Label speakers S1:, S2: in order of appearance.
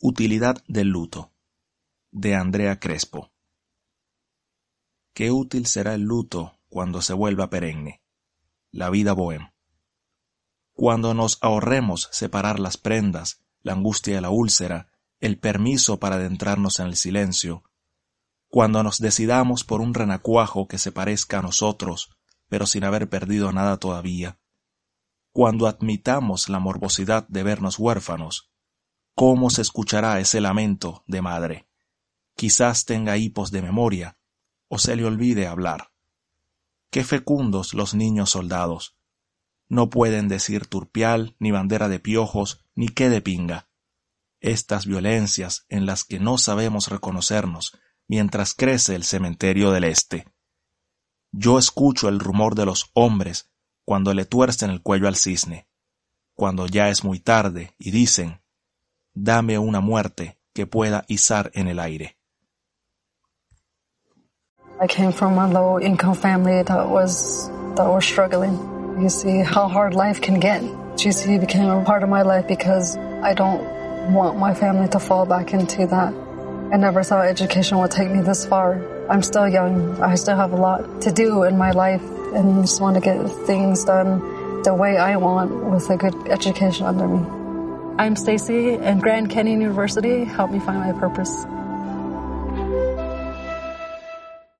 S1: Utilidad del luto de Andrea Crespo. Qué útil será el luto cuando se vuelva perenne. La vida bohem. Cuando nos ahorremos separar las prendas, la angustia de la úlcera, el permiso para adentrarnos en el silencio, cuando nos decidamos por un renacuajo que se parezca a nosotros, pero sin haber perdido nada todavía, cuando admitamos la morbosidad de vernos huérfanos, ¿cómo se escuchará ese lamento de madre? Quizás tenga hipos de memoria, o se le olvide hablar. Qué fecundos los niños soldados. No pueden decir turpial, ni bandera de piojos, ni qué de pinga. Estas violencias en las que no sabemos reconocernos mientras crece el cementerio del Este. Yo escucho el rumor de los hombres cuando le tuercen el cuello al cisne, cuando ya es muy tarde y dicen, dame una muerte que pueda izar en el aire.
S2: I came from a low income family that was that was struggling. You see how hard life can get. GC became a part of my life because I don't want my family to fall back into that. I never thought education would take me this far. I'm still young. I still have a lot to do in my life and just want to get things done the way I want with a good education under me. I'm Stacy and Grand Canyon University helped me find my purpose.